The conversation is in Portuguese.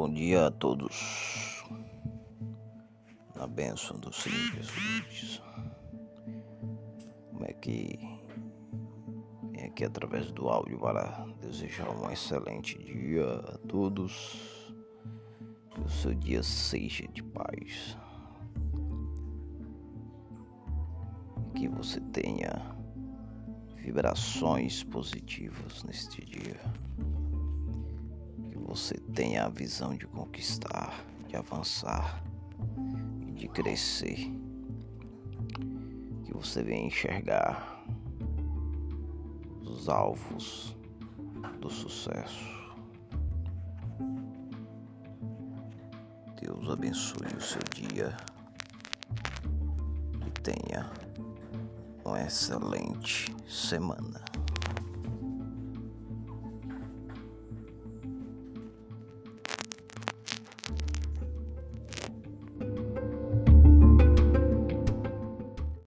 Bom dia a todos. Na bênção do Senhor Jesus. Como é que vem aqui através do áudio para desejar um excelente dia a todos. Que o seu dia seja de paz. Que você tenha vibrações positivas neste dia você tenha a visão de conquistar, de avançar e de crescer. Que você venha enxergar os alvos do sucesso. Deus abençoe o seu dia e tenha uma excelente semana.